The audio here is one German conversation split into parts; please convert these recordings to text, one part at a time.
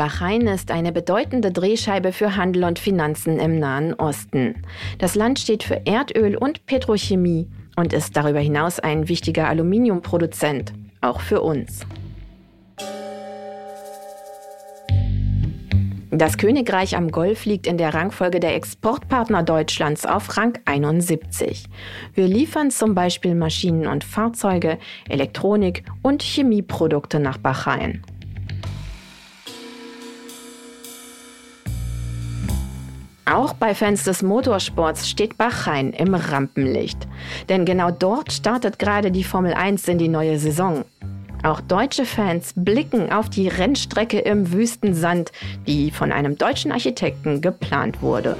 Bahrain ist eine bedeutende Drehscheibe für Handel und Finanzen im Nahen Osten. Das Land steht für Erdöl und Petrochemie und ist darüber hinaus ein wichtiger Aluminiumproduzent, auch für uns. Das Königreich am Golf liegt in der Rangfolge der Exportpartner Deutschlands auf Rang 71. Wir liefern zum Beispiel Maschinen und Fahrzeuge, Elektronik und Chemieprodukte nach Bahrain. Auch bei Fans des Motorsports steht Bahrain im Rampenlicht. Denn genau dort startet gerade die Formel 1 in die neue Saison. Auch deutsche Fans blicken auf die Rennstrecke im Wüstensand, die von einem deutschen Architekten geplant wurde.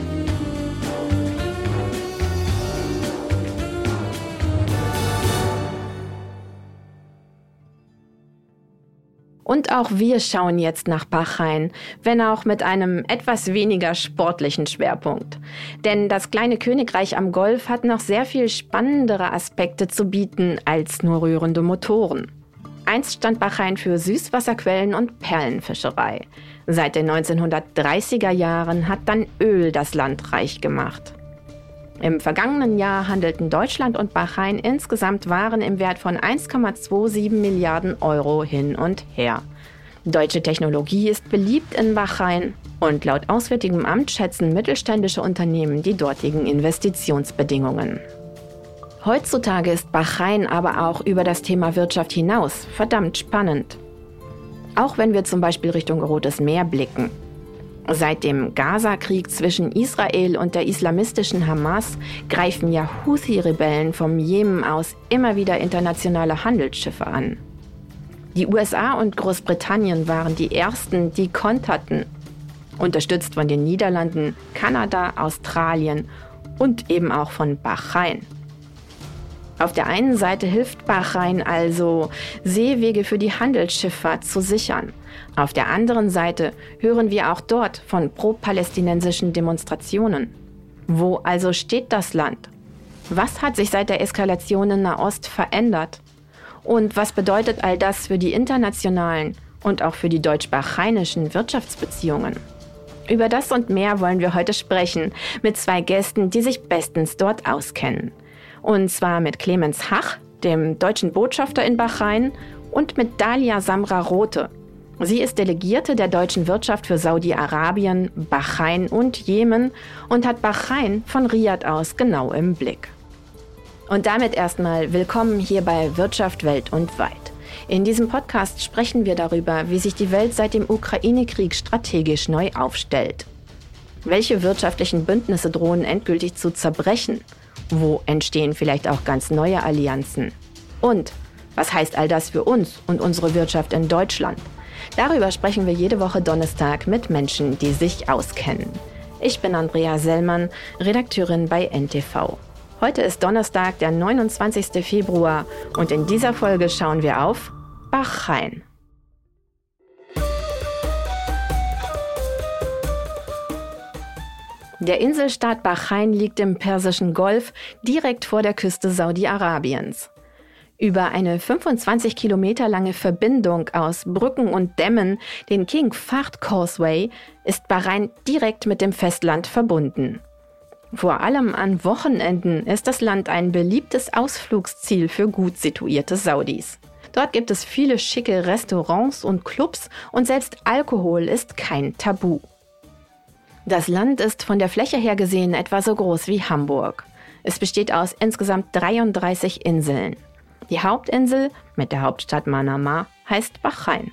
Und auch wir schauen jetzt nach Bahrain, wenn auch mit einem etwas weniger sportlichen Schwerpunkt. Denn das kleine Königreich am Golf hat noch sehr viel spannendere Aspekte zu bieten als nur rührende Motoren. Einst stand Bahrain für Süßwasserquellen und Perlenfischerei. Seit den 1930er Jahren hat dann Öl das Land reich gemacht. Im vergangenen Jahr handelten Deutschland und Bahrain insgesamt Waren im Wert von 1,27 Milliarden Euro hin und her. Deutsche Technologie ist beliebt in Bahrain und laut Auswärtigem Amt schätzen mittelständische Unternehmen die dortigen Investitionsbedingungen. Heutzutage ist Bahrain aber auch über das Thema Wirtschaft hinaus verdammt spannend. Auch wenn wir zum Beispiel Richtung Rotes Meer blicken. Seit dem Gaza-Krieg zwischen Israel und der islamistischen Hamas greifen ja Houthi-Rebellen vom Jemen aus immer wieder internationale Handelsschiffe an. Die USA und Großbritannien waren die ersten, die konterten, unterstützt von den Niederlanden, Kanada, Australien und eben auch von Bahrain. Auf der einen Seite hilft Bahrain also, Seewege für die Handelsschifffahrt zu sichern. Auf der anderen Seite hören wir auch dort von pro-palästinensischen Demonstrationen. Wo also steht das Land? Was hat sich seit der Eskalation in Nahost verändert? Und was bedeutet all das für die internationalen und auch für die deutsch-bahreinischen Wirtschaftsbeziehungen? Über das und mehr wollen wir heute sprechen mit zwei Gästen, die sich bestens dort auskennen. Und zwar mit Clemens Hach, dem deutschen Botschafter in Bahrain, und mit Dalia Samra Rote. Sie ist Delegierte der deutschen Wirtschaft für Saudi-Arabien, Bahrain und Jemen und hat Bahrain von Riyadh aus genau im Blick. Und damit erstmal willkommen hier bei Wirtschaft Welt und Weit. In diesem Podcast sprechen wir darüber, wie sich die Welt seit dem Ukraine-Krieg strategisch neu aufstellt. Welche wirtschaftlichen Bündnisse drohen endgültig zu zerbrechen? Wo entstehen vielleicht auch ganz neue Allianzen? Und was heißt all das für uns und unsere Wirtschaft in Deutschland? Darüber sprechen wir jede Woche Donnerstag mit Menschen, die sich auskennen. Ich bin Andrea Sellmann, Redakteurin bei NTV. Heute ist Donnerstag, der 29. Februar und in dieser Folge schauen wir auf Bahrain. Der Inselstaat Bahrain liegt im Persischen Golf direkt vor der Küste Saudi-Arabiens. Über eine 25 Kilometer lange Verbindung aus Brücken und Dämmen, den King Fahd Causeway, ist Bahrain direkt mit dem Festland verbunden. Vor allem an Wochenenden ist das Land ein beliebtes Ausflugsziel für gut situierte Saudis. Dort gibt es viele schicke Restaurants und Clubs und selbst Alkohol ist kein Tabu. Das Land ist von der Fläche her gesehen etwa so groß wie Hamburg. Es besteht aus insgesamt 33 Inseln. Die Hauptinsel mit der Hauptstadt Manama heißt Bahrain.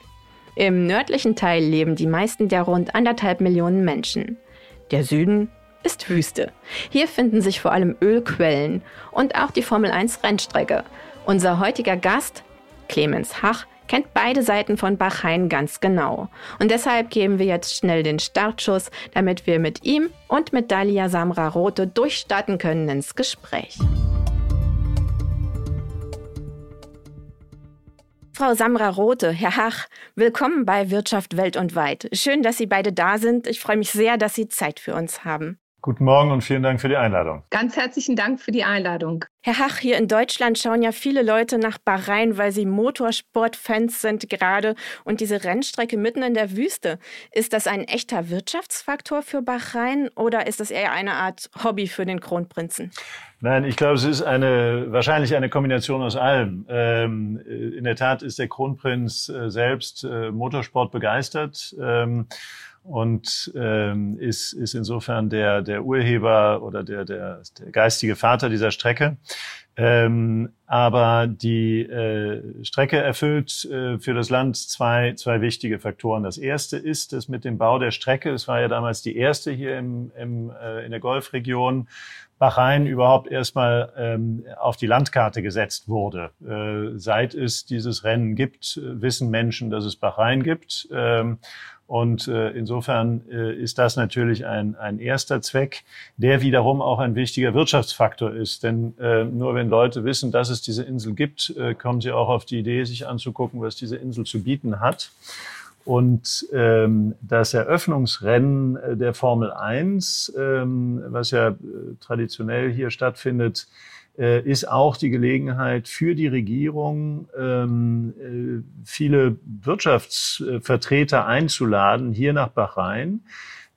Im nördlichen Teil leben die meisten der rund anderthalb Millionen Menschen. Der Süden ist Wüste. Hier finden sich vor allem Ölquellen und auch die Formel 1 Rennstrecke. Unser heutiger Gast, Clemens Hach, kennt beide Seiten von Bahrain ganz genau. Und deshalb geben wir jetzt schnell den Startschuss, damit wir mit ihm und mit Dalia Samra Rote durchstarten können ins Gespräch. Frau Samra Rote, Herr Hach, willkommen bei Wirtschaft Welt und Weit. Schön, dass Sie beide da sind. Ich freue mich sehr, dass Sie Zeit für uns haben. Guten Morgen und vielen Dank für die Einladung. Ganz herzlichen Dank für die Einladung. Herr Hach, hier in Deutschland schauen ja viele Leute nach Bahrain, weil sie Motorsportfans sind gerade und diese Rennstrecke mitten in der Wüste. Ist das ein echter Wirtschaftsfaktor für Bahrain oder ist das eher eine Art Hobby für den Kronprinzen? Nein, ich glaube, es ist eine, wahrscheinlich eine Kombination aus allem. Ähm, in der Tat ist der Kronprinz äh, selbst äh, Motorsport begeistert. Ähm, und ähm, ist, ist insofern der, der Urheber oder der, der, der geistige Vater dieser Strecke. Ähm, aber die äh, Strecke erfüllt äh, für das Land zwei, zwei wichtige Faktoren. Das erste ist, dass mit dem Bau der Strecke, es war ja damals die erste hier im, im, äh, in der Golfregion, Bahrain überhaupt erstmal ähm, auf die Landkarte gesetzt wurde. Äh, seit es dieses Rennen gibt, wissen Menschen, dass es Bahrain gibt. Ähm, und äh, insofern äh, ist das natürlich ein, ein erster Zweck, der wiederum auch ein wichtiger Wirtschaftsfaktor ist. Denn äh, nur wenn Leute wissen, dass es diese Insel gibt, äh, kommen sie auch auf die Idee, sich anzugucken, was diese Insel zu bieten hat. Und ähm, das Eröffnungsrennen äh, der Formel 1, ähm, was ja äh, traditionell hier stattfindet, ist auch die Gelegenheit für die Regierung, ähm, äh, viele Wirtschaftsvertreter einzuladen, hier nach Bahrain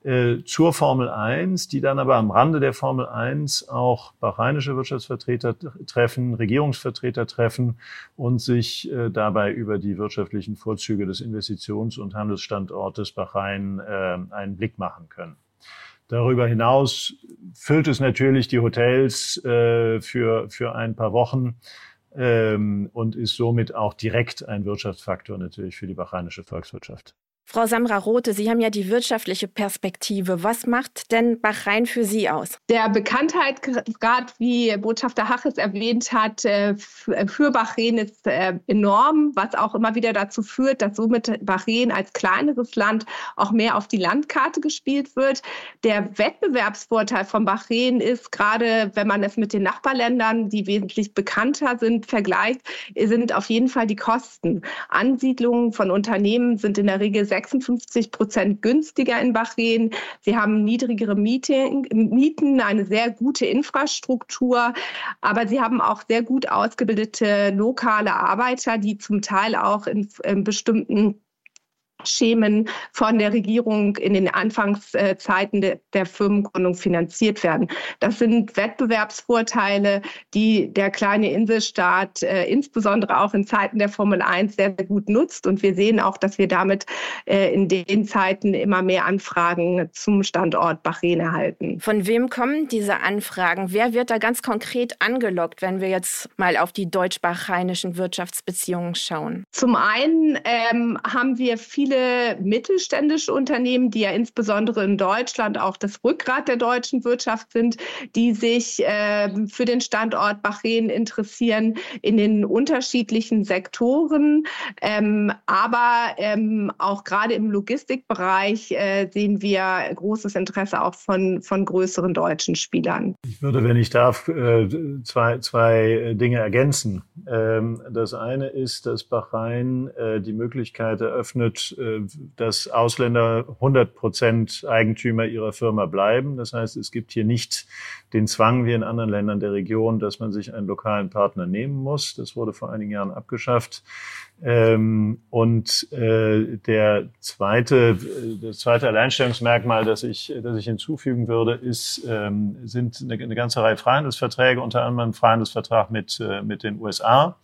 äh, zur Formel 1, die dann aber am Rande der Formel 1 auch bahrainische Wirtschaftsvertreter treffen, Regierungsvertreter treffen und sich äh, dabei über die wirtschaftlichen Vorzüge des Investitions- und Handelsstandortes Bahrain äh, einen Blick machen können. Darüber hinaus füllt es natürlich die Hotels äh, für, für ein paar Wochen ähm, und ist somit auch direkt ein Wirtschaftsfaktor natürlich für die bahrainische Volkswirtschaft. Frau Samra Rote, Sie haben ja die wirtschaftliche Perspektive. Was macht denn Bahrain für Sie aus? Der Bekanntheitsgrad, wie Botschafter Haches erwähnt hat, äh, für Bahrain ist äh, enorm, was auch immer wieder dazu führt, dass somit Bahrain als kleineres Land auch mehr auf die Landkarte gespielt wird. Der Wettbewerbsvorteil von Bahrain ist gerade, wenn man es mit den Nachbarländern, die wesentlich bekannter sind, vergleicht, sind auf jeden Fall die Kosten. Ansiedlungen von Unternehmen sind in der Regel 56 Prozent günstiger in Bahrain. Sie haben niedrigere Mieten, eine sehr gute Infrastruktur, aber sie haben auch sehr gut ausgebildete lokale Arbeiter, die zum Teil auch in, in bestimmten Schemen von der Regierung in den Anfangszeiten de, der Firmengründung finanziert werden. Das sind Wettbewerbsvorteile, die der kleine Inselstaat äh, insbesondere auch in Zeiten der Formel 1 sehr, sehr gut nutzt. Und wir sehen auch, dass wir damit äh, in den Zeiten immer mehr Anfragen zum Standort Bahrain erhalten. Von wem kommen diese Anfragen? Wer wird da ganz konkret angelockt, wenn wir jetzt mal auf die deutsch-bahreinischen Wirtschaftsbeziehungen schauen? Zum einen ähm, haben wir viele viele mittelständische Unternehmen, die ja insbesondere in Deutschland auch das Rückgrat der deutschen Wirtschaft sind, die sich äh, für den Standort Bahrain interessieren in den unterschiedlichen Sektoren. Ähm, aber ähm, auch gerade im Logistikbereich äh, sehen wir großes Interesse auch von, von größeren deutschen Spielern. Ich würde, wenn ich darf, äh, zwei, zwei Dinge ergänzen. Ähm, das eine ist, dass Bahrain äh, die Möglichkeit eröffnet, dass Ausländer 100 Prozent Eigentümer ihrer Firma bleiben. Das heißt, es gibt hier nicht den Zwang wie in anderen Ländern der Region, dass man sich einen lokalen Partner nehmen muss. Das wurde vor einigen Jahren abgeschafft. Ähm, und äh, der zweite, das zweite Alleinstellungsmerkmal, das ich, das ich hinzufügen würde, ist, ähm, sind eine, eine ganze Reihe Freihandelsverträge, unter anderem ein Freihandelsvertrag mit, äh, mit den USA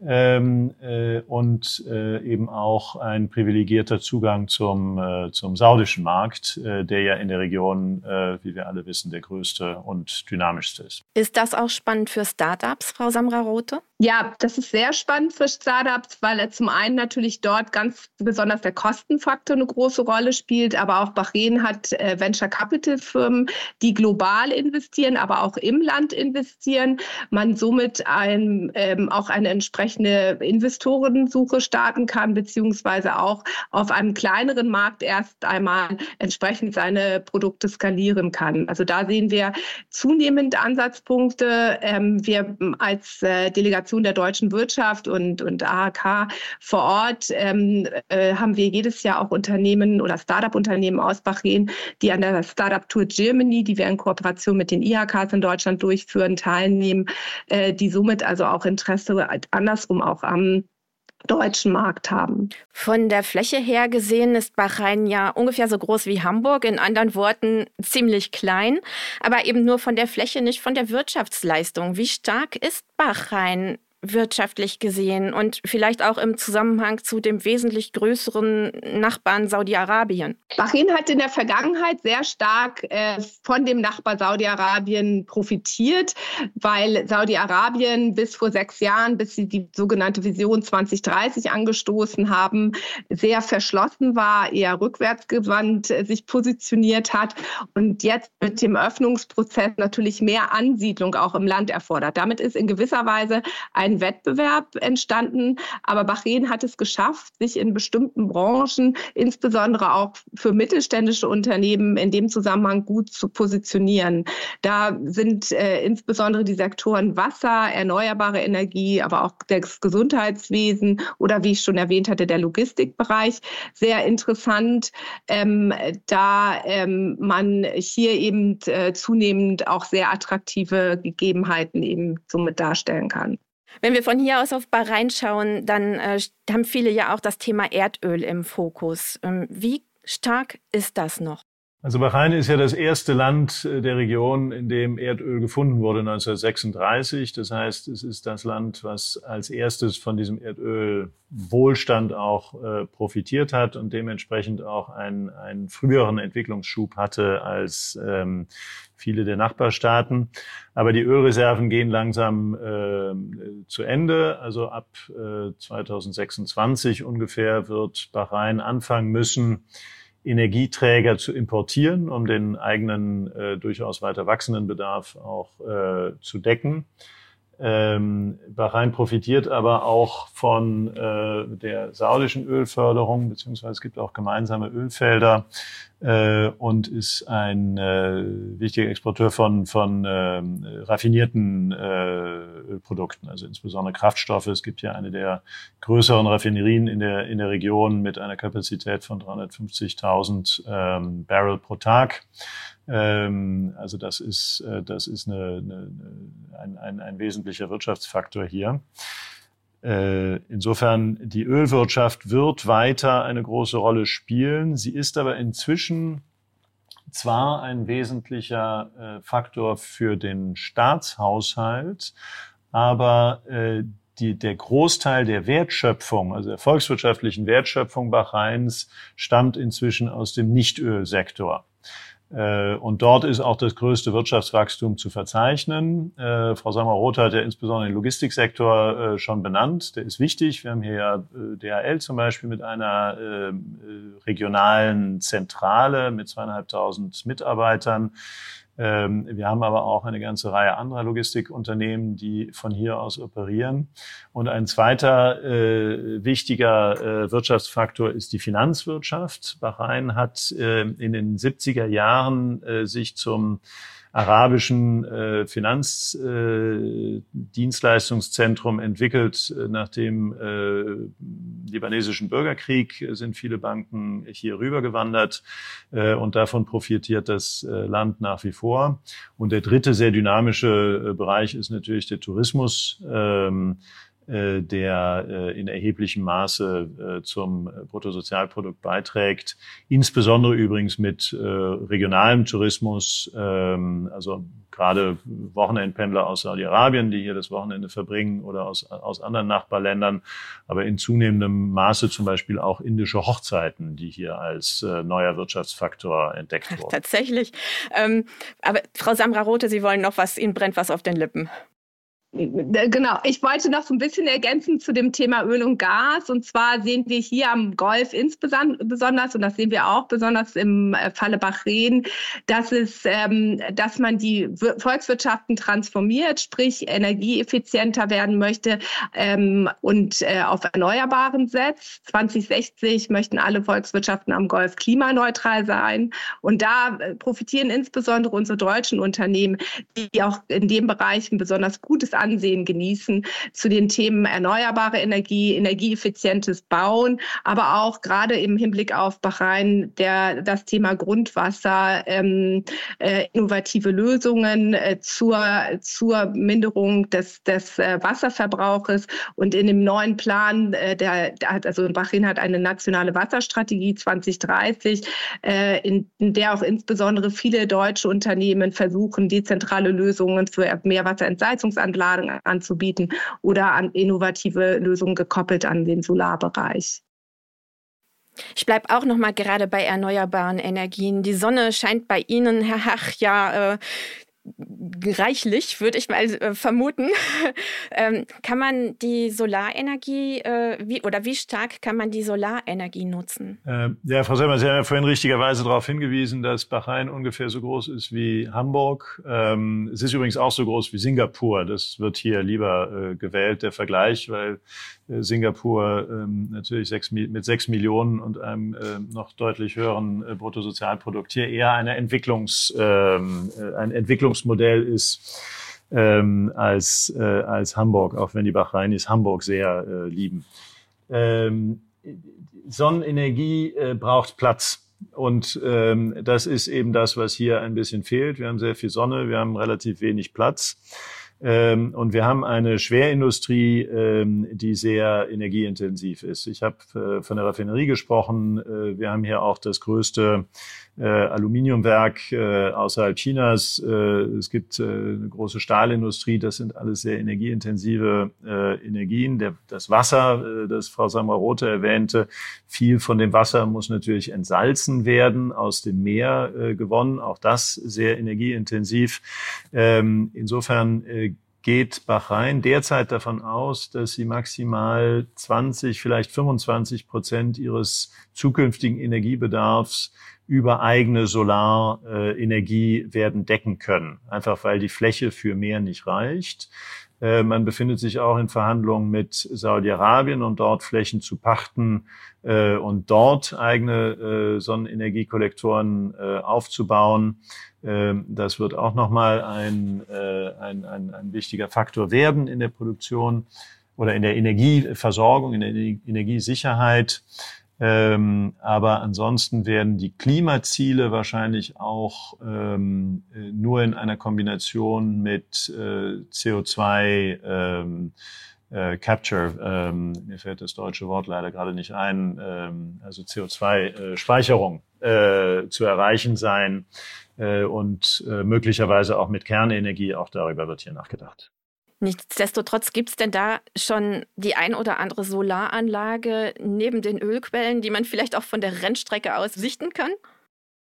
ähm, äh, und äh, eben auch ein privilegierter Zugang zum, äh, zum saudischen Markt, äh, der ja in der Region, äh, wie wir alle wissen, der größte und dynamischste ist. Ist das auch spannend für Startups, Frau Samra-Rote? Ja, das ist sehr spannend für Startups, weil zum einen natürlich dort ganz besonders der Kostenfaktor eine große Rolle spielt, aber auch Bahrain hat äh, Venture Capital Firmen, die global investieren, aber auch im Land investieren. Man somit ein, ähm, auch eine entsprechende Investorensuche starten kann, beziehungsweise auch auf einem kleineren Markt erst einmal entsprechend seine Produkte skalieren kann. Also da sehen wir zunehmend Ansatzpunkte. Ähm, wir als äh, Delegation Kooperation der deutschen Wirtschaft und, und AHK vor Ort ähm, äh, haben wir jedes Jahr auch Unternehmen oder Start-up-Unternehmen aus Bahrain, die an der Startup Tour Germany, die wir in Kooperation mit den IHKs in Deutschland durchführen, teilnehmen, äh, die somit also auch Interesse andersrum auch am deutschen Markt haben. Von der Fläche her gesehen ist Bahrain ja ungefähr so groß wie Hamburg, in anderen Worten ziemlich klein, aber eben nur von der Fläche, nicht von der Wirtschaftsleistung. Wie stark ist Bahrain wirtschaftlich gesehen und vielleicht auch im Zusammenhang zu dem wesentlich größeren Nachbarn Saudi-Arabien? Bahrain hat in der Vergangenheit sehr stark äh, von dem Nachbar Saudi-Arabien profitiert, weil Saudi-Arabien bis vor sechs Jahren, bis sie die sogenannte Vision 2030 angestoßen haben, sehr verschlossen war, eher rückwärtsgewandt äh, sich positioniert hat und jetzt mit dem Öffnungsprozess natürlich mehr Ansiedlung auch im Land erfordert. Damit ist in gewisser Weise ein ein Wettbewerb entstanden. Aber Bahrain hat es geschafft, sich in bestimmten Branchen, insbesondere auch für mittelständische Unternehmen, in dem Zusammenhang gut zu positionieren. Da sind äh, insbesondere die Sektoren Wasser, erneuerbare Energie, aber auch das Gesundheitswesen oder wie ich schon erwähnt hatte, der Logistikbereich sehr interessant, ähm, da ähm, man hier eben äh, zunehmend auch sehr attraktive Gegebenheiten eben somit darstellen kann. Wenn wir von hier aus auf Bahrain schauen, dann äh, haben viele ja auch das Thema Erdöl im Fokus. Ähm, wie stark ist das noch? Also Bahrain ist ja das erste Land äh, der Region, in dem Erdöl gefunden wurde 1936. Das heißt, es ist das Land, was als erstes von diesem Erdölwohlstand auch äh, profitiert hat und dementsprechend auch einen, einen früheren Entwicklungsschub hatte als ähm, viele der Nachbarstaaten. Aber die Ölreserven gehen langsam äh, zu Ende. Also ab äh, 2026 ungefähr wird Bahrain anfangen müssen, Energieträger zu importieren, um den eigenen äh, durchaus weiter wachsenden Bedarf auch äh, zu decken. Ähm, Bahrain profitiert aber auch von äh, der saudischen Ölförderung, beziehungsweise es gibt auch gemeinsame Ölfelder äh, und ist ein äh, wichtiger Exporteur von, von äh, raffinierten äh, Ölprodukten, also insbesondere Kraftstoffe. Es gibt ja eine der größeren Raffinerien in der, in der Region mit einer Kapazität von 350.000 ähm, Barrel pro Tag. Ähm, also das ist, äh, das ist eine, eine, ein, ein, ein wesentlicher Wirtschaftsfaktor hier. Äh, insofern, die Ölwirtschaft wird weiter eine große Rolle spielen. Sie ist aber inzwischen zwar ein wesentlicher äh, Faktor für den Staatshaushalt, aber die, der Großteil der Wertschöpfung, also der volkswirtschaftlichen Wertschöpfung Bahrains, stammt inzwischen aus dem Nichtölsektor. Äh, und dort ist auch das größte Wirtschaftswachstum zu verzeichnen. Äh, Frau Sammer-Roth hat ja insbesondere den Logistiksektor äh, schon benannt. Der ist wichtig. Wir haben hier ja DHL zum Beispiel mit einer regionalen Zentrale mit zweieinhalbtausend Mitarbeitern. Ähm, wir haben aber auch eine ganze Reihe anderer Logistikunternehmen, die von hier aus operieren. Und ein zweiter äh, wichtiger äh, Wirtschaftsfaktor ist die Finanzwirtschaft. Bahrain hat äh, in den 70er Jahren äh, sich zum arabischen äh, Finanzdienstleistungszentrum äh, entwickelt. Nach dem äh, libanesischen Bürgerkrieg sind viele Banken hier rübergewandert äh, und davon profitiert das äh, Land nach wie vor. Und der dritte sehr dynamische äh, Bereich ist natürlich der Tourismus. Ähm, äh, der äh, in erheblichem Maße äh, zum Bruttosozialprodukt beiträgt. Insbesondere übrigens mit regionalem Tourismus, ähm, also gerade Wochenendpendler aus Saudi-Arabien, die hier das Wochenende verbringen oder aus, aus anderen Nachbarländern, aber in zunehmendem Maße zum Beispiel auch indische Hochzeiten, die hier als neuer Wirtschaftsfaktor entdeckt wurden. Tatsächlich. Ähm, aber Frau Samra Rote, Sie wollen noch was, Ihnen brennt was auf den Lippen. Genau, ich wollte noch so ein bisschen ergänzen zu dem Thema Öl und Gas. Und zwar sehen wir hier am Golf insbesondere, und das sehen wir auch besonders im äh, Falle Bahrain, dass, es, ähm, dass man die Volkswirtschaften transformiert, sprich energieeffizienter werden möchte ähm, und äh, auf Erneuerbaren setzt. 2060 möchten alle Volkswirtschaften am Golf klimaneutral sein. Und da äh, profitieren insbesondere unsere deutschen Unternehmen, die auch in dem Bereich ein besonders gutes Ansehen genießen zu den Themen erneuerbare Energie, energieeffizientes Bauen, aber auch gerade im Hinblick auf Bahrain der, das Thema Grundwasser, ähm, äh, innovative Lösungen äh, zur, zur Minderung des, des äh, Wasserverbrauches. Und in dem neuen Plan, äh, der, der also Bahrain hat eine nationale Wasserstrategie 2030, äh, in, in der auch insbesondere viele deutsche Unternehmen versuchen, dezentrale Lösungen für Meerwasserentsalzungsanlagen anzubieten oder an innovative Lösungen gekoppelt an den Solarbereich. Ich bleibe auch noch mal gerade bei erneuerbaren Energien. Die Sonne scheint bei Ihnen, Herr Hach, ja äh, reichlich, würde ich mal äh, vermuten. ähm, kann man die Solarenergie, äh, wie, oder wie stark kann man die Solarenergie nutzen? Äh, ja, Frau Selmer, Sie haben ja vorhin richtigerweise darauf hingewiesen, dass Bahrain ungefähr so groß ist wie Hamburg. Ähm, es ist übrigens auch so groß wie Singapur. Das wird hier lieber äh, gewählt, der Vergleich, weil Singapur ähm, natürlich sechs, mit sechs Millionen und einem äh, noch deutlich höheren äh, Bruttosozialprodukt hier eher eine Entwicklungs, ähm, äh, ein Entwicklungsmodell ist ähm, als, äh, als Hamburg, auch wenn die Bahrainis Hamburg sehr äh, lieben. Ähm, Sonnenenergie äh, braucht Platz. Und ähm, das ist eben das, was hier ein bisschen fehlt. Wir haben sehr viel Sonne, wir haben relativ wenig Platz. Ähm, und wir haben eine Schwerindustrie, ähm, die sehr energieintensiv ist. Ich habe äh, von der Raffinerie gesprochen. Äh, wir haben hier auch das größte äh, Aluminiumwerk äh, außerhalb Chinas. Äh, es gibt äh, eine große Stahlindustrie. Das sind alles sehr energieintensive Energien. Der, das Wasser, das Frau Samra-Rote erwähnte, viel von dem Wasser muss natürlich entsalzen werden, aus dem Meer gewonnen. Auch das sehr energieintensiv. Ähm, insofern geht Bahrain derzeit davon aus, dass sie maximal 20, vielleicht 25 Prozent ihres zukünftigen Energiebedarfs über eigene Solarenergie werden decken können. Einfach weil die Fläche für mehr nicht reicht. Äh, man befindet sich auch in Verhandlungen mit Saudi-Arabien, um dort Flächen zu pachten äh, und dort eigene äh, Sonnenenergiekollektoren aufzubauen. Ähm, das wird auch nochmal ein, ein, ein, ein wichtiger Faktor werden in der Produktion oder in der Energieversorgung, in der Energiesicherheit. Ähm, aber ansonsten werden die Klimaziele wahrscheinlich auch ähm, äh, nur in einer Kombination mit äh, CO2 ähm, äh, Capture, ähm, mir fällt das deutsche Wort leider gerade nicht ein, ähm, also CO2-Speicherung äh, äh, zu erreichen sein äh, und möglicherweise auch mit Kernenergie, auch darüber wird hier nachgedacht. Nichtsdestotrotz gibt es denn da schon die ein oder andere Solaranlage neben den Ölquellen, die man vielleicht auch von der Rennstrecke aus sichten kann?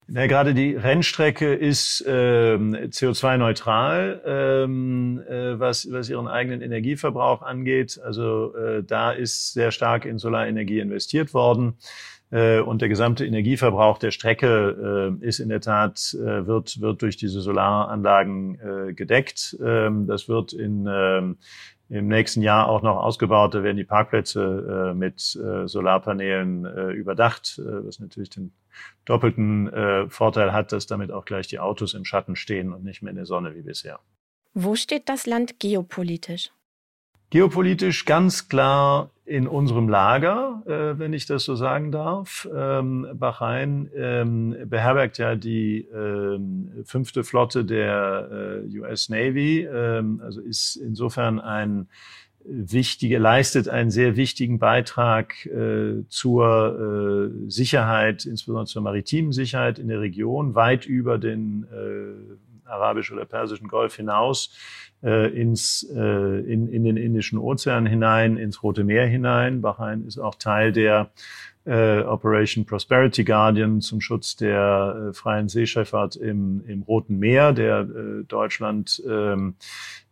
Na, gerade die Rennstrecke ist ähm, CO2-neutral, ähm, äh, was, was ihren eigenen Energieverbrauch angeht. Also äh, da ist sehr stark in Solarenergie investiert worden. Äh, und der gesamte Energieverbrauch der Strecke äh, ist in der Tat, äh, wird, wird durch diese Solaranlagen gedeckt. Ähm, das wird in, ähm, im nächsten Jahr auch noch ausgebaut. Da werden die Parkplätze mit Solarpanelen überdacht, was natürlich den doppelten Vorteil hat, dass damit auch gleich die Autos im Schatten stehen und nicht mehr in der Sonne wie bisher. Wo steht das Land geopolitisch? Geopolitisch ganz klar in unserem Lager, äh, wenn ich das so sagen darf. Ähm, Bahrain ähm, beherbergt ja die ähm, fünfte Flotte der äh, US Navy, ähm, also ist insofern ein wichtige, leistet einen sehr wichtigen Beitrag äh, zur äh, Sicherheit, insbesondere zur maritimen Sicherheit in der Region, weit über den äh, arabischen oder persischen Golf hinaus äh, ins, äh, in, in den Indischen Ozean hinein, ins Rote Meer hinein. Bahrain ist auch Teil der äh, Operation Prosperity Guardian zum Schutz der äh, freien Seeschifffahrt im, im Roten Meer, der äh, Deutschland ähm,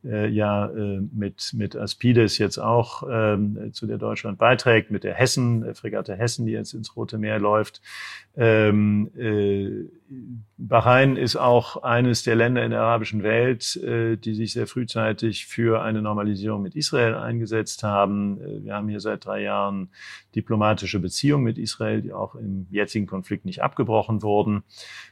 äh, ja äh, mit, mit Aspides jetzt auch ähm, zu der Deutschland beiträgt, mit der Hessen, äh, Fregatte Hessen, die jetzt ins Rote Meer läuft. Ähm, äh, Bahrain ist auch eines der Länder in der arabischen Welt, äh, die sich sehr frühzeitig für eine Normalisierung mit Israel eingesetzt haben. Äh, wir haben hier seit drei Jahren diplomatische Beziehungen mit Israel, die auch im jetzigen Konflikt nicht abgebrochen wurden.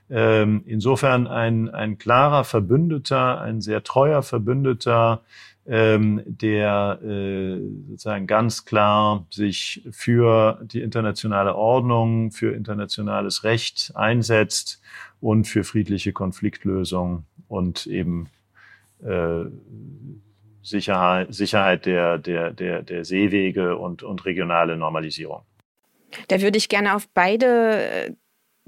Ähm, insofern ein, ein klarer Verbündeter, ein sehr treuer Verbündeter ähm, der äh, sozusagen ganz klar sich für die internationale Ordnung, für internationales Recht einsetzt und für friedliche Konfliktlösung und eben Sicherheit, Sicherheit der, der, der, der Seewege und, und regionale Normalisierung. Da würde ich gerne auf beide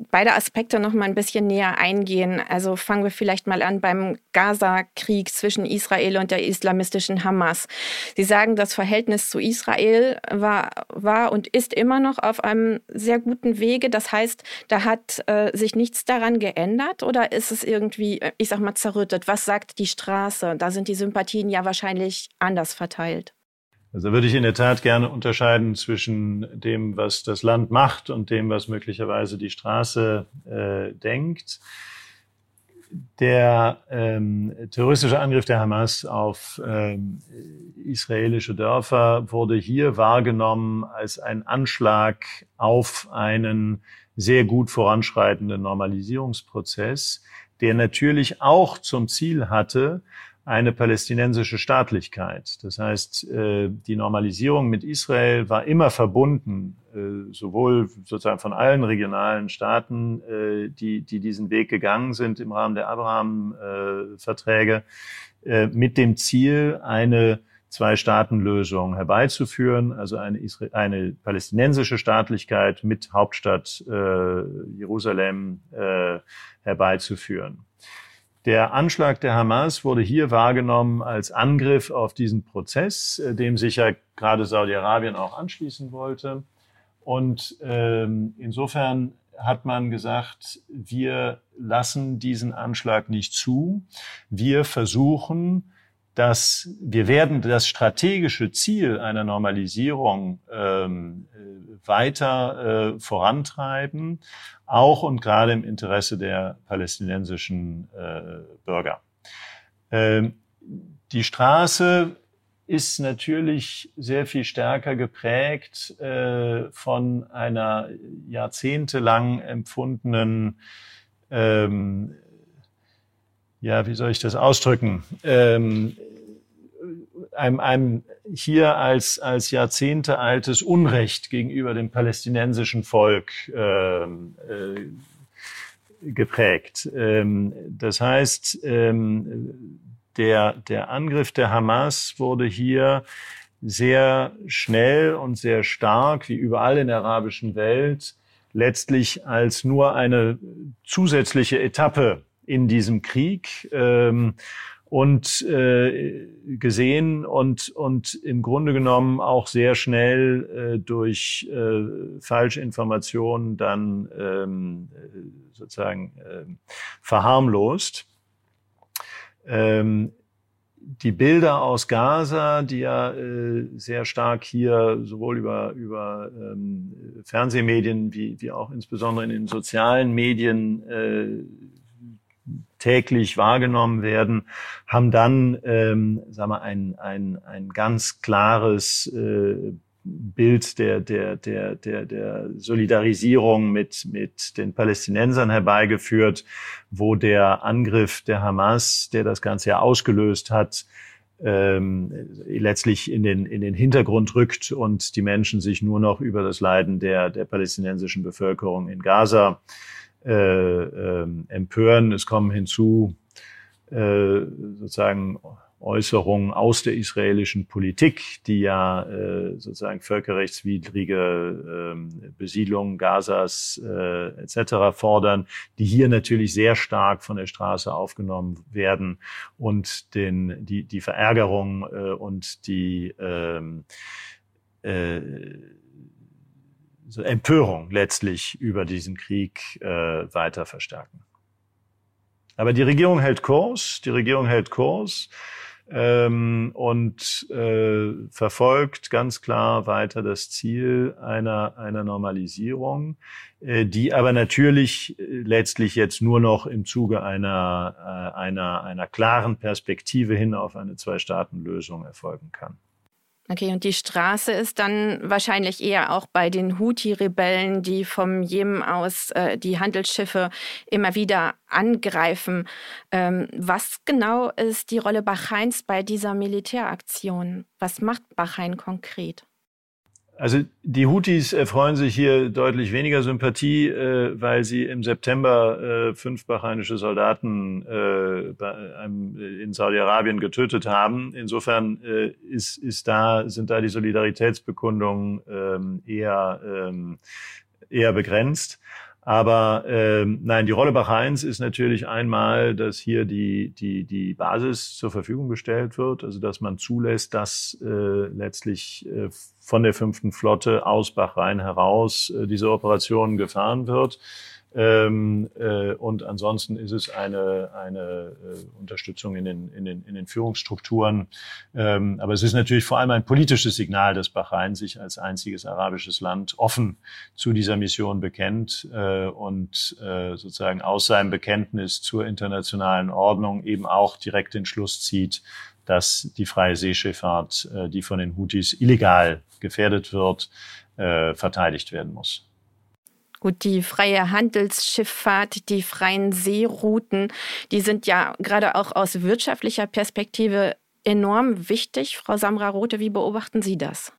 beide Aspekte noch mal ein bisschen näher eingehen. Also fangen wir vielleicht mal an beim Gaza-Krieg zwischen Israel und der islamistischen Hamas. Sie sagen, das Verhältnis zu Israel war, war und ist immer noch auf einem sehr guten Wege. Das heißt, da hat äh, sich nichts daran geändert oder ist es irgendwie, ich sag mal, zerrüttet? Was sagt die Straße? Da sind die Sympathien ja wahrscheinlich anders verteilt. Also würde ich in der Tat gerne unterscheiden zwischen dem, was das Land macht und dem, was möglicherweise die Straße äh, denkt. Der ähm, terroristische Angriff der Hamas auf ähm, israelische Dörfer wurde hier wahrgenommen als ein Anschlag auf einen sehr gut voranschreitenden Normalisierungsprozess, der natürlich auch zum Ziel hatte, eine palästinensische Staatlichkeit. Das heißt, äh, die Normalisierung mit Israel war immer verbunden, äh, sowohl sozusagen von allen regionalen Staaten, äh, die, die diesen Weg gegangen sind im Rahmen der Abraham-Verträge, mit dem Ziel, eine Zwei-Staaten-Lösung herbeizuführen, also eine, eine palästinensische Staatlichkeit mit Hauptstadt Jerusalem herbeizuführen. Der Anschlag der Hamas wurde hier wahrgenommen als Angriff auf diesen Prozess, äh, dem sich ja gerade Saudi-Arabien auch anschließen wollte. Und ähm, insofern hat man gesagt, wir lassen diesen Anschlag nicht zu. Wir versuchen, dass wir werden das strategische Ziel einer Normalisierung ähm, äh, weiter äh, vorantreiben, auch und gerade im Interesse der palästinensischen äh, Bürger. Ähm, die Straße ist natürlich sehr viel stärker geprägt äh, von einer jahrzehntelang empfundenen ähm, ja, wie soll ich das ausdrücken? Ähm, einem, einem hier als, als Jahrzehnte altes Unrecht gegenüber dem palästinensischen Volk ähm, äh, geprägt. Ähm, das heißt, ähm, der, der Angriff der Hamas wurde hier sehr schnell und sehr stark, wie überall in der arabischen Welt, letztlich als nur eine zusätzliche Etappe in diesem Krieg ähm, und äh, gesehen und und im Grunde genommen auch sehr schnell äh, durch äh, Falschinformationen dann ähm, sozusagen äh, verharmlost. Ähm, die Bilder aus Gaza, die ja äh, sehr stark hier sowohl über, über ähm, Fernsehmedien wie, wie auch insbesondere in den sozialen Medien äh, täglich wahrgenommen werden, haben dann ähm, sagen wir, ein, ein, ein ganz klares äh, Bild der, der, der, der, der Solidarisierung mit, mit den Palästinensern herbeigeführt, wo der Angriff der Hamas, der das Ganze ja ausgelöst hat, ähm, letztlich in den, in den Hintergrund rückt und die Menschen sich nur noch über das Leiden der, der palästinensischen Bevölkerung in Gaza äh, äh, empören. Es kommen hinzu äh, sozusagen Äußerungen aus der israelischen Politik, die ja äh, sozusagen völkerrechtswidrige äh, Besiedlung Gazas äh, etc. fordern, die hier natürlich sehr stark von der Straße aufgenommen werden und den, die, die Verärgerung äh, und die ähm, äh, Empörung letztlich über diesen Krieg äh, weiter verstärken. Aber die Regierung hält Kurs, die Regierung hält Kurs ähm, und äh, verfolgt ganz klar weiter das Ziel einer, einer Normalisierung, äh, die aber natürlich äh, letztlich jetzt nur noch im Zuge einer, äh, einer, einer klaren Perspektive hin auf eine Zwei-Staaten-Lösung erfolgen kann. Okay, und die Straße ist dann wahrscheinlich eher auch bei den Houthi-Rebellen, die vom Jemen aus äh, die Handelsschiffe immer wieder angreifen. Ähm, was genau ist die Rolle Bahrains bei dieser Militäraktion? Was macht Bahrain konkret? Also die Houthis erfreuen sich hier deutlich weniger Sympathie, äh, weil sie im September äh, fünf bahrainische Soldaten äh, einem, in Saudi-Arabien getötet haben. Insofern äh, ist, ist da, sind da die Solidaritätsbekundungen ähm, eher, ähm, eher begrenzt. Aber ähm, nein, die Rolle Bahrains ist natürlich einmal, dass hier die, die, die Basis zur Verfügung gestellt wird, also dass man zulässt, dass äh, letztlich äh, von der fünften Flotte aus Bahrain heraus äh, diese Operation gefahren wird. Ähm, äh, und ansonsten ist es eine, eine äh, Unterstützung in den, in, den, in den Führungsstrukturen. Ähm, aber es ist natürlich vor allem ein politisches Signal, dass Bahrain sich als einziges arabisches Land offen zu dieser Mission bekennt äh, und äh, sozusagen aus seinem Bekenntnis zur internationalen Ordnung eben auch direkt den Schluss zieht, dass die freie Seeschifffahrt, äh, die von den Houthis illegal gefährdet wird, äh, verteidigt werden muss. Gut, die freie Handelsschifffahrt, die freien Seerouten, die sind ja gerade auch aus wirtschaftlicher Perspektive enorm wichtig. Frau Samra Rote, wie beobachten Sie das?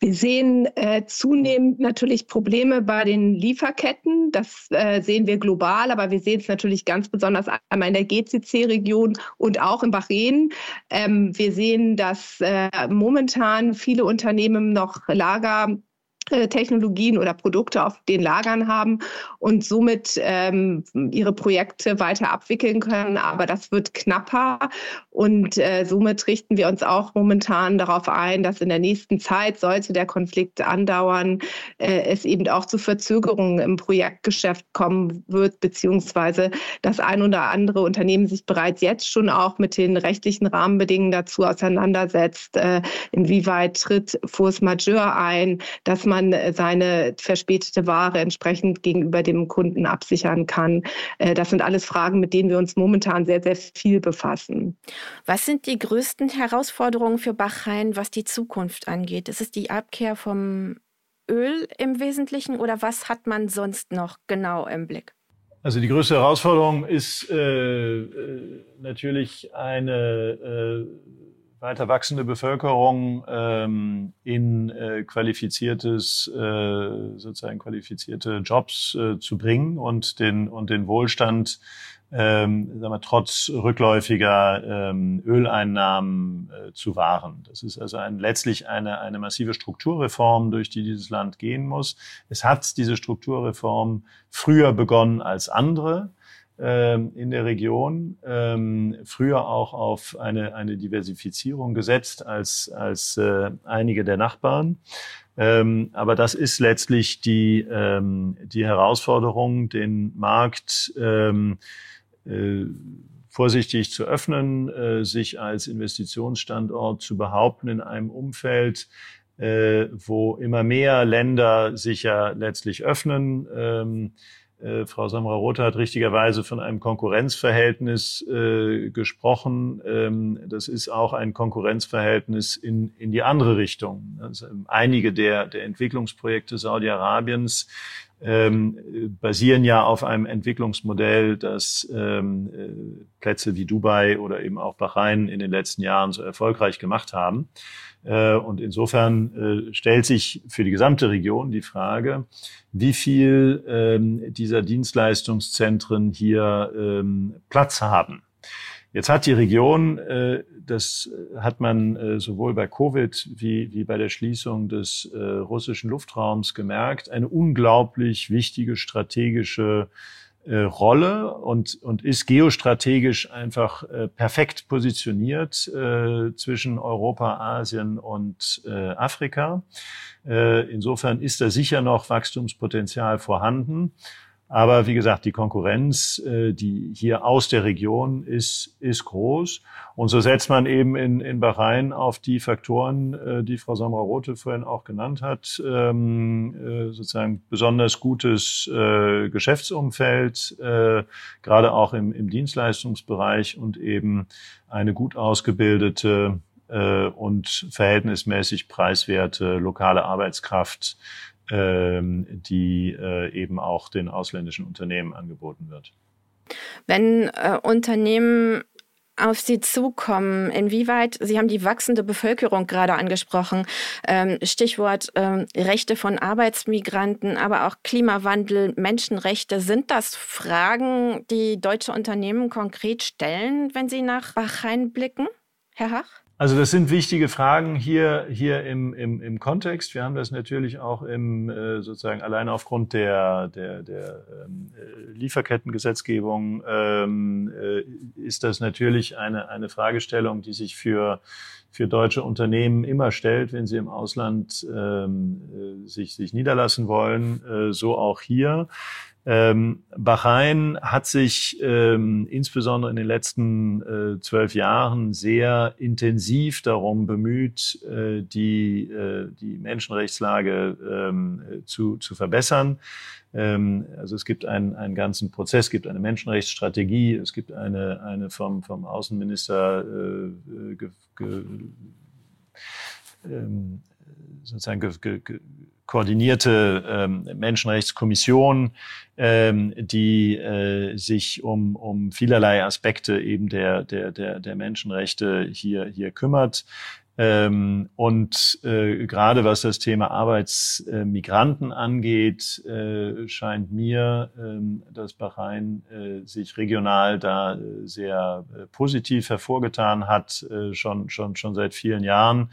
Wir sehen äh, zunehmend natürlich Probleme bei den Lieferketten. Das äh, sehen wir global, aber wir sehen es natürlich ganz besonders einmal in der GCC-Region und auch in Bahrain. Ähm, wir sehen, dass äh, momentan viele Unternehmen noch Lager Technologien oder Produkte auf den Lagern haben und somit ähm, ihre Projekte weiter abwickeln können. Aber das wird knapper und äh, somit richten wir uns auch momentan darauf ein, dass in der nächsten Zeit, sollte der Konflikt andauern, äh, es eben auch zu Verzögerungen im Projektgeschäft kommen wird, beziehungsweise das ein oder andere Unternehmen sich bereits jetzt schon auch mit den rechtlichen Rahmenbedingungen dazu auseinandersetzt, äh, inwieweit tritt Force Majeure ein, dass man man äh, seine verspätete Ware entsprechend gegenüber dem Kunden absichern kann. Äh, das sind alles Fragen, mit denen wir uns momentan sehr, sehr viel befassen. Was sind die größten Herausforderungen für Bachrhein, was die Zukunft angeht? Ist es die Abkehr vom Öl im Wesentlichen oder was hat man sonst noch genau im Blick? Also die größte Herausforderung ist äh, äh natürlich eine äh, weiter wachsende Bevölkerung ähm, in äh, qualifiziertes, äh, sozusagen qualifizierte Jobs äh, zu bringen und den und den Wohlstand ähm, sagen wir, trotz rückläufiger ähm, Öleinnahmen äh, zu wahren. Das ist also ein, letztlich eine, eine massive Strukturreform, durch die dieses Land gehen muss. Es hat diese Strukturreform früher begonnen als andere ähm, in der Region, ähm, früher auch auf eine, eine Diversifizierung gesetzt als, als äh, einige der Nachbarn. Ähm, aber das ist letztlich die, ähm, die Herausforderung, den Markt ähm, äh, vorsichtig zu öffnen, äh, sich als Investitionsstandort zu behaupten in einem Umfeld, äh, wo immer mehr Länder sich ja letztlich öffnen. Ähm, äh, Frau Samra-Rothe hat richtigerweise von einem Konkurrenzverhältnis äh, gesprochen. Ähm, das ist auch ein Konkurrenzverhältnis in, in die andere Richtung. Also einige der, der Entwicklungsprojekte Saudi-Arabiens ähm, basieren ja auf einem Entwicklungsmodell, das ähm, äh, Plätze wie Dubai oder eben auch Bahrain in den letzten Jahren so erfolgreich gemacht haben. Äh, und insofern äh, stellt sich für die gesamte Region die Frage, wie viel ähm, dieser Dienstleistungszentren hier ähm, Platz haben. Jetzt hat die Region, äh, das hat man sowohl bei Covid wie, wie bei der Schließung des russischen Luftraums gemerkt, eine unglaublich wichtige strategische äh, Rolle und, und ist geostrategisch einfach äh, perfekt positioniert äh, zwischen Europa, Asien und äh, Afrika. Äh, insofern ist da sicher noch Wachstumspotenzial vorhanden. Aber wie gesagt, die Konkurrenz, äh, die hier aus der Region ist, ist groß. Und so setzt man eben in, in Bahrain auf die Faktoren, äh, die Frau Samra-Rote vorhin auch genannt hat. Ähm, äh, sozusagen besonders gutes Geschäftsumfeld, gerade auch im, im Dienstleistungsbereich und eben eine gut ausgebildete und verhältnismäßig preiswerte lokale Arbeitskraft, die äh, eben auch den ausländischen Unternehmen angeboten wird. Wenn äh, Unternehmen auf Sie zukommen? Inwieweit, Sie haben die wachsende Bevölkerung gerade angesprochen, ähm, Stichwort ähm, Rechte von Arbeitsmigranten, aber auch Klimawandel, Menschenrechte. Sind das Fragen, die deutsche Unternehmen konkret stellen, wenn sie nach Bahrain blicken, Herr Hach? Also das sind wichtige Fragen hier, hier im, im, im Kontext. Wir haben das natürlich auch im, äh, sozusagen allein aufgrund der, der, der ähm, äh, Lieferkettengesetzgebung ähm, äh, ist das natürlich eine, eine Fragestellung, die sich für, für deutsche Unternehmen immer stellt, wenn sie im Ausland ähm, äh, sich, sich niederlassen wollen. So auch hier. Ähm, Bahrain hat sich ähm, insbesondere in den letzten äh, zwölf Jahren sehr intensiv darum bemüht, äh, die, äh, die Menschenrechtslage ähm, zu, zu verbessern. Ähm, also es gibt einen, einen ganzen Prozess, es gibt eine Menschenrechtsstrategie, es gibt eine, eine vom, vom Außenminister äh, ge, ge, ähm, sozusagen ge, ge, koordinierte ähm, Menschenrechtskommission, ähm, die äh, sich um, um vielerlei Aspekte eben der, der, der, der Menschenrechte hier, hier kümmert. Ähm, und äh, gerade was das Thema Arbeitsmigranten angeht, äh, scheint mir, ähm, dass Bahrain äh, sich regional da äh, sehr äh, positiv hervorgetan hat, äh, schon, schon, schon seit vielen Jahren.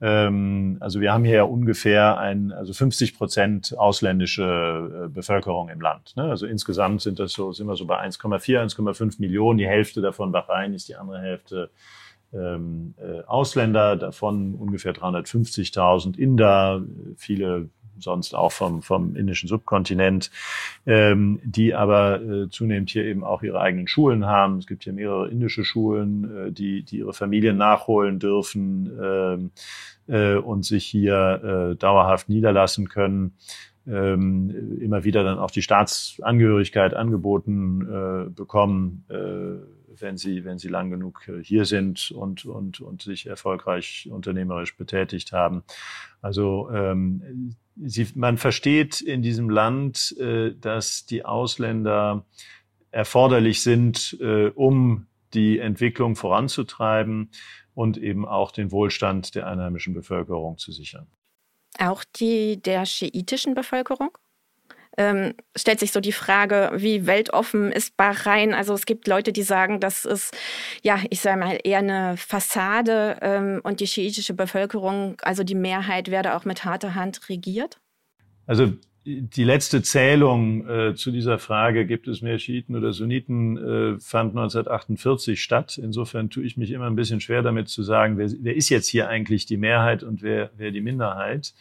Ähm, also wir haben hier ja ungefähr ein, also 50 Prozent ausländische Bevölkerung im Land. Ne? Also insgesamt sind das so, sind wir so bei 1,4, 1,5 Millionen. Die Hälfte davon Bahrain ist die andere Hälfte ähm, äh, Ausländer, davon ungefähr 350.000 Inder, viele sonst auch vom, vom indischen Subkontinent, ähm, die aber äh, zunehmend hier eben auch ihre eigenen Schulen haben. Es gibt hier mehrere indische Schulen, äh, die, die ihre Familien nachholen dürfen ähm, äh, und sich hier äh, dauerhaft niederlassen können. Ähm, immer wieder dann auch die Staatsangehörigkeit angeboten äh, bekommen. Äh, wenn sie, wenn sie lang genug hier sind und, und, und sich erfolgreich unternehmerisch betätigt haben. Also ähm, sie, man versteht in diesem Land, äh, dass die Ausländer erforderlich sind, äh, um die Entwicklung voranzutreiben und eben auch den Wohlstand der einheimischen Bevölkerung zu sichern. Auch die der schiitischen Bevölkerung? Ähm, stellt sich so die Frage, wie weltoffen ist Bahrain? Also es gibt Leute, die sagen, das ist, ja, ich sage mal, eher eine Fassade ähm, und die schiitische Bevölkerung, also die Mehrheit, werde auch mit harter Hand regiert? Also die letzte Zählung äh, zu dieser Frage, gibt es mehr Schiiten oder Sunniten, äh, fand 1948 statt. Insofern tue ich mich immer ein bisschen schwer damit zu sagen, wer, wer ist jetzt hier eigentlich die Mehrheit und wer, wer die Minderheit.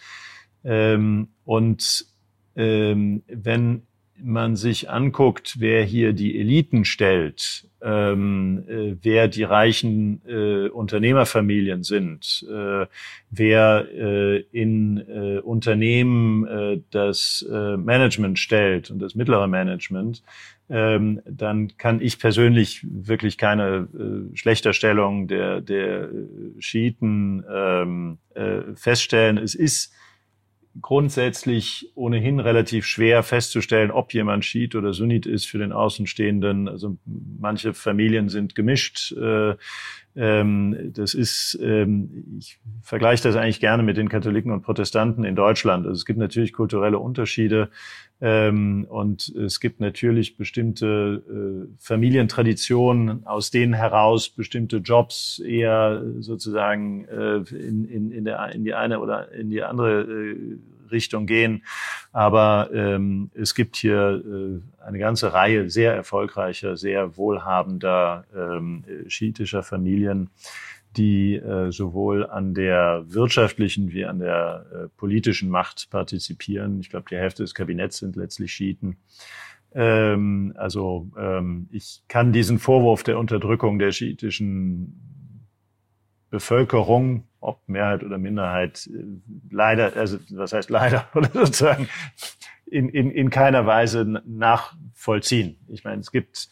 Ähm, und ähm, wenn man sich anguckt, wer hier die Eliten stellt, ähm, äh, wer die reichen äh, Unternehmerfamilien sind, äh, wer äh, in äh, Unternehmen äh, das Management stellt und das mittlere Management, ähm, dann kann ich persönlich wirklich keine Schlechterstellung der, der Schiiten ähm, feststellen. Es ist grundsätzlich ohnehin relativ schwer festzustellen, ob jemand Schiit oder Sunnit ist für den Außenstehenden. Also manche Familien sind gemischt. Äh, ähm, das ist, ähm, ich vergleiche das eigentlich gerne mit den Katholiken und Protestanten in Deutschland. Also es gibt natürlich kulturelle Unterschiede ähm, und es gibt natürlich bestimmte äh, Familientraditionen, aus denen heraus bestimmte Jobs eher sozusagen äh, in, in, in, der, in die eine oder in die andere äh, Richtung gehen. Aber ähm, es gibt hier äh, eine ganze Reihe sehr erfolgreicher, sehr wohlhabender ähm, schiitischer Familien, die äh, sowohl an der wirtschaftlichen wie an der äh, politischen Macht partizipieren. Ich glaube, die Hälfte des Kabinetts sind letztlich Schiiten. Ähm, also ähm, ich kann diesen Vorwurf der Unterdrückung der schiitischen Bevölkerung, ob Mehrheit oder Minderheit, äh, leider, also was heißt leider, oder sozusagen in, in, in keiner Weise nachvollziehen. Ich meine, es gibt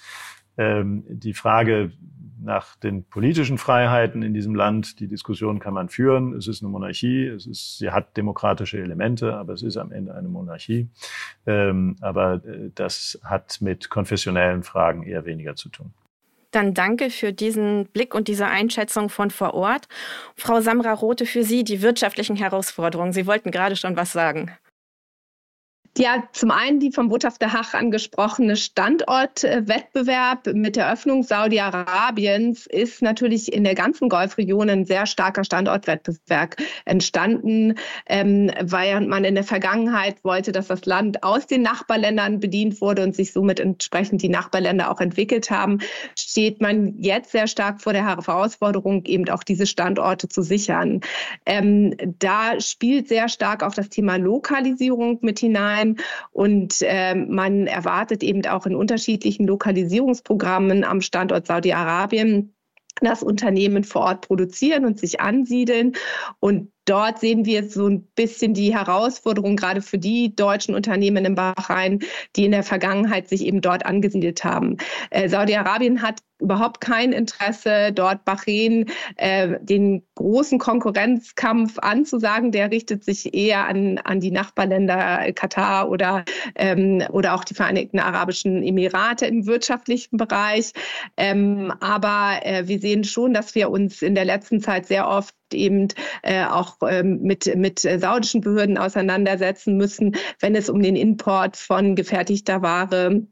ähm, die Frage, nach den politischen Freiheiten in diesem Land. Die Diskussion kann man führen. Es ist eine Monarchie. Es ist, sie hat demokratische Elemente, aber es ist am Ende eine Monarchie. Ähm, aber äh, das hat mit konfessionellen Fragen eher weniger zu tun. Dann danke für diesen Blick und diese Einschätzung von vor Ort. Frau Samra Rote, für Sie die wirtschaftlichen Herausforderungen. Sie wollten gerade schon was sagen. Ja, zum einen die vom Botschafter Hach angesprochene Standortwettbewerb mit der Öffnung Saudi-Arabiens ist natürlich in der ganzen Golfregion ein sehr starker Standortwettbewerb entstanden, ähm, weil man in der Vergangenheit wollte, dass das Land aus den Nachbarländern bedient wurde und sich somit entsprechend die Nachbarländer auch entwickelt haben, steht man jetzt sehr stark vor der Herausforderung, eben auch diese Standorte zu sichern. Ähm, da spielt sehr stark auch das Thema Lokalisierung mit hinein sein. Und äh, man erwartet eben auch in unterschiedlichen Lokalisierungsprogrammen am Standort Saudi-Arabien, dass Unternehmen vor Ort produzieren und sich ansiedeln. Und dort sehen wir so ein bisschen die Herausforderung gerade für die deutschen Unternehmen in Bahrain, die in der Vergangenheit sich eben dort angesiedelt haben. Äh, Saudi-Arabien hat überhaupt kein Interesse, dort Bahrain äh, den großen Konkurrenzkampf anzusagen. Der richtet sich eher an, an die Nachbarländer Katar oder, ähm, oder auch die Vereinigten Arabischen Emirate im wirtschaftlichen Bereich. Ähm, aber äh, wir sehen schon, dass wir uns in der letzten Zeit sehr oft eben äh, auch ähm, mit, mit saudischen Behörden auseinandersetzen müssen, wenn es um den Import von gefertigter Ware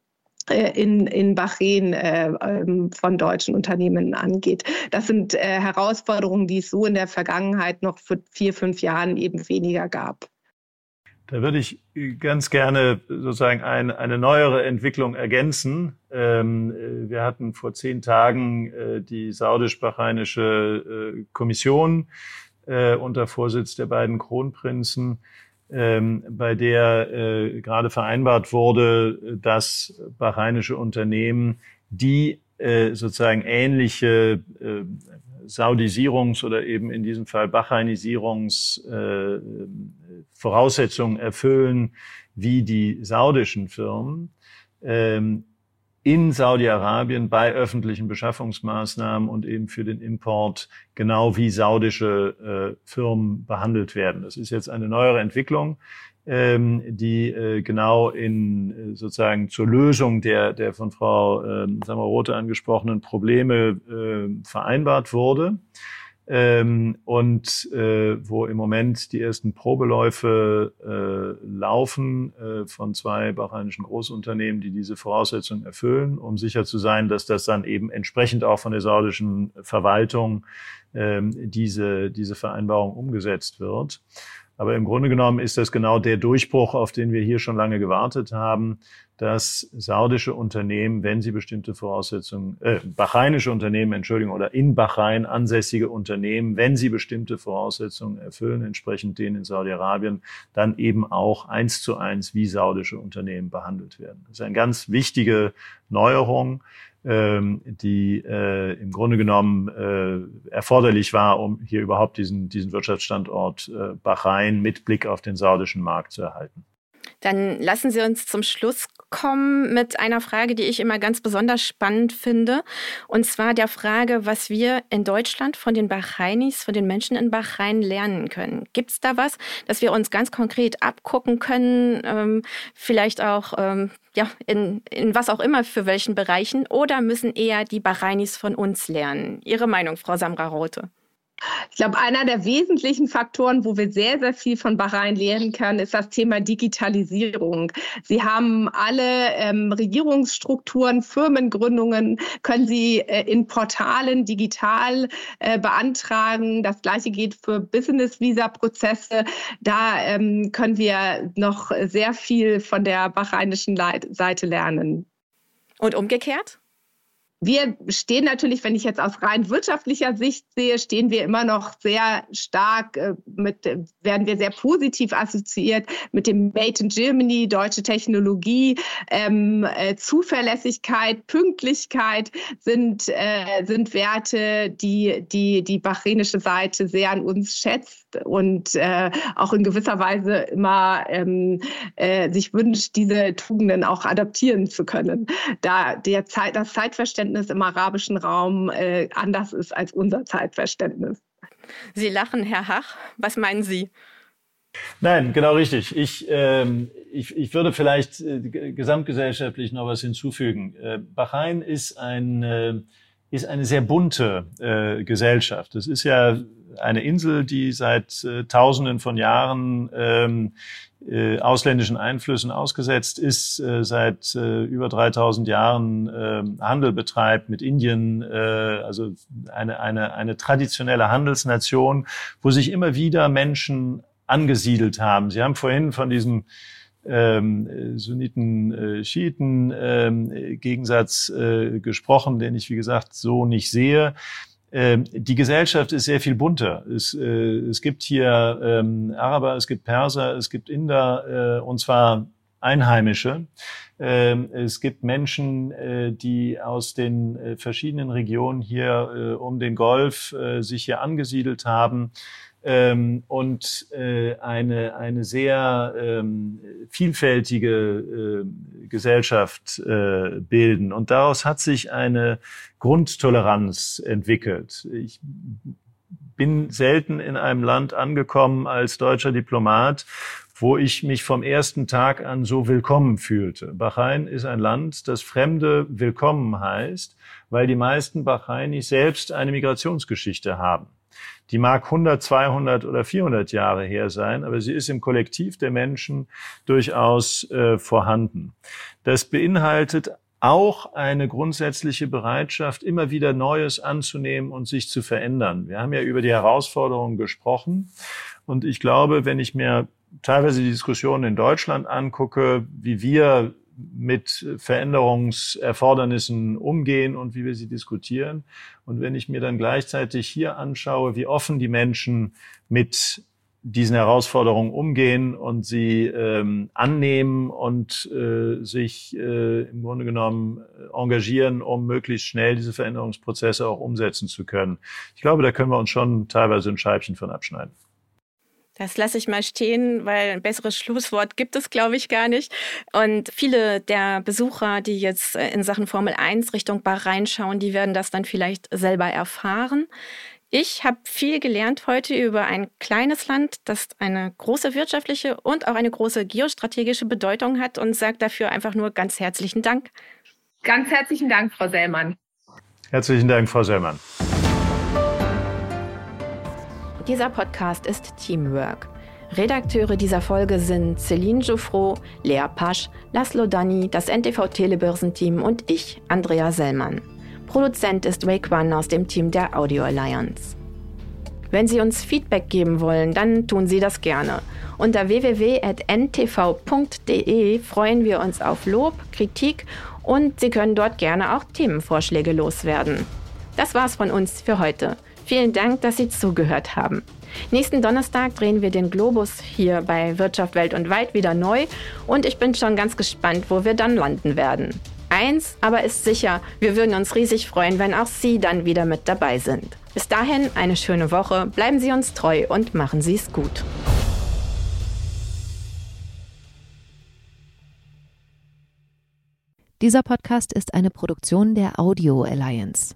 äh, in, in Bahrain äh, ähm, von deutschen Unternehmen angeht. Das sind äh, Herausforderungen, die es so in der Vergangenheit noch vor vier, fünf Jahren eben weniger gab. Da würde ich ganz gerne sozusagen ein, eine neuere Entwicklung ergänzen. Ähm, äh, wir hatten vor zehn Tagen äh, die saudisch-bahrainische äh, Kommission äh, unter Vorsitz der beiden Kronprinzen, ähm, bei der äh, gerade vereinbart wurde, dass bahrainische Unternehmen, die äh, sozusagen ähnliche Saudisierungs- oder eben in diesem Fall Bahrainisierungsvoraussetzungen äh, erfüllen wie die saudischen Firmen. Ähm, in Saudi-Arabien bei öffentlichen Beschaffungsmaßnahmen und eben für den Import genau wie saudische äh, Firmen behandelt werden. Das ist jetzt eine neuere Entwicklung ähm, die äh, genau in äh, sozusagen zur Lösung der, der von Frau äh, Samarote angesprochenen Probleme äh, vereinbart wurde. Ähm, und äh, wo im Moment die ersten Probeläufe äh, laufen äh, von zwei bahreinischen Großunternehmen, die diese Voraussetzungen erfüllen, um sicher zu sein, dass das dann eben entsprechend auch von der saudischen Verwaltung ähm, diese, diese Vereinbarung umgesetzt wird. Aber im Grunde genommen ist das genau der Durchbruch, auf den wir hier schon lange gewartet haben, dass saudische Unternehmen, wenn sie bestimmte Voraussetzungen, äh, bahrainische Unternehmen, Entschuldigung, oder in Bahrain ansässige Unternehmen, wenn sie bestimmte Voraussetzungen erfüllen, entsprechend denen in Saudi-Arabien, dann eben auch eins zu eins wie saudische Unternehmen behandelt werden. Das ist eine ganz wichtige Neuerung ähm, die äh, im Grunde genommen äh, erforderlich war, um hier überhaupt diesen, diesen Wirtschaftsstandort äh, Bahrain mit Blick auf den saudischen Markt zu erhalten. Dann lassen Sie uns zum Schluss kommen mit einer Frage, die ich immer ganz besonders spannend finde. Und zwar der Frage, was wir in Deutschland von den Bahrainis, von den Menschen in Bahrain lernen können. Gibt es da was, dass wir uns ganz konkret abgucken können? Ähm, vielleicht auch ähm, ja, in, in was auch immer für welchen Bereichen? Oder müssen eher die Bahrainis von uns lernen? Ihre Meinung, Frau Samra Rote? Ich glaube, einer der wesentlichen Faktoren, wo wir sehr, sehr viel von Bahrain lernen können, ist das Thema Digitalisierung. Sie haben alle ähm, Regierungsstrukturen, Firmengründungen, können Sie äh, in Portalen digital äh, beantragen. Das gleiche geht für Business-Visa-Prozesse. Da ähm, können wir noch sehr viel von der bahrainischen Seite lernen. Und umgekehrt? Wir stehen natürlich, wenn ich jetzt aus rein wirtschaftlicher Sicht sehe, stehen wir immer noch sehr stark äh, mit, werden wir sehr positiv assoziiert mit dem Made in Germany, deutsche Technologie, ähm, äh, Zuverlässigkeit, Pünktlichkeit sind, äh, sind Werte, die, die die bahrainische Seite sehr an uns schätzt und äh, auch in gewisser Weise immer ähm, äh, sich wünscht, diese Tugenden auch adaptieren zu können, da der Zeit, das Zeitverständnis im arabischen Raum äh, anders ist als unser Zeitverständnis. Sie lachen, Herr Hach. Was meinen Sie? Nein, genau richtig. Ich, ähm, ich, ich würde vielleicht äh, gesamtgesellschaftlich noch was hinzufügen. Äh, Bahrain ist ein äh, ist eine sehr bunte äh, Gesellschaft. Es ist ja eine Insel, die seit äh, Tausenden von Jahren ähm, äh, ausländischen Einflüssen ausgesetzt ist, äh, seit äh, über 3000 Jahren äh, Handel betreibt mit Indien, äh, also eine, eine, eine traditionelle Handelsnation, wo sich immer wieder Menschen angesiedelt haben. Sie haben vorhin von diesem ähm, Sunniten, äh, Schiiten ähm, Gegensatz äh, gesprochen, den ich, wie gesagt, so nicht sehe. Ähm, die Gesellschaft ist sehr viel bunter. Es, äh, es gibt hier ähm, Araber, es gibt Perser, es gibt Inder, äh, und zwar Einheimische. Ähm, es gibt Menschen, äh, die aus den äh, verschiedenen Regionen hier äh, um den Golf sich hier angesiedelt haben ähm, und eine, eine sehr ähm, vielfältige Gesellschaft bilden. Und daraus hat sich eine Grundtoleranz entwickelt. Ich bin selten in einem Land angekommen als deutscher Diplomat, wo ich mich vom ersten Tag an so willkommen fühlte. Bahrain ist ein Land, das Fremde willkommen heißt, weil die meisten Bahrainis selbst eine Migrationsgeschichte haben. Die mag 100, 200 oder 400 Jahre her sein, aber sie ist im Kollektiv der Menschen durchaus äh, vorhanden. Das beinhaltet auch eine grundsätzliche Bereitschaft, immer wieder Neues anzunehmen und sich zu verändern. Wir haben ja über die Herausforderungen gesprochen. Und ich glaube, wenn ich mir teilweise die Diskussion in Deutschland angucke, wie wir mit Veränderungserfordernissen umgehen und wie wir sie diskutieren. Und wenn ich mir dann gleichzeitig hier anschaue, wie offen die Menschen mit diesen Herausforderungen umgehen und sie ähm, annehmen und äh, sich äh, im Grunde genommen engagieren, um möglichst schnell diese Veränderungsprozesse auch umsetzen zu können. Ich glaube, da können wir uns schon teilweise ein Scheibchen von abschneiden. Das lasse ich mal stehen, weil ein besseres Schlusswort gibt es, glaube ich, gar nicht. Und viele der Besucher, die jetzt äh, in Sachen Formel 1 Richtung Bahrain schauen, die werden das dann vielleicht selber erfahren. Ich habe viel gelernt heute über ein kleines Land, das eine große wirtschaftliche und auch eine große geostrategische Bedeutung hat und sage dafür einfach nur ganz herzlichen Dank. Ganz herzlichen Dank, Frau Sellmann. Herzlichen Dank, Frau Sellmann. Dieser Podcast ist Teamwork. Redakteure dieser Folge sind Celine Jouffreau, Lea Pasch, Laszlo Dani, das NTV Telebörsenteam und ich, Andrea Sellmann. Produzent ist Ray Kwan aus dem Team der Audio Alliance. Wenn Sie uns Feedback geben wollen, dann tun Sie das gerne. Unter www.ntv.de freuen wir uns auf Lob, Kritik und Sie können dort gerne auch Themenvorschläge loswerden. Das war's von uns für heute. Vielen Dank, dass Sie zugehört haben. Nächsten Donnerstag drehen wir den Globus hier bei Wirtschaft, Welt und Wald wieder neu und ich bin schon ganz gespannt, wo wir dann landen werden. Eins aber ist sicher, wir würden uns riesig freuen, wenn auch Sie dann wieder mit dabei sind. Bis dahin eine schöne Woche, bleiben Sie uns treu und machen Sie es gut. Dieser Podcast ist eine Produktion der Audio Alliance.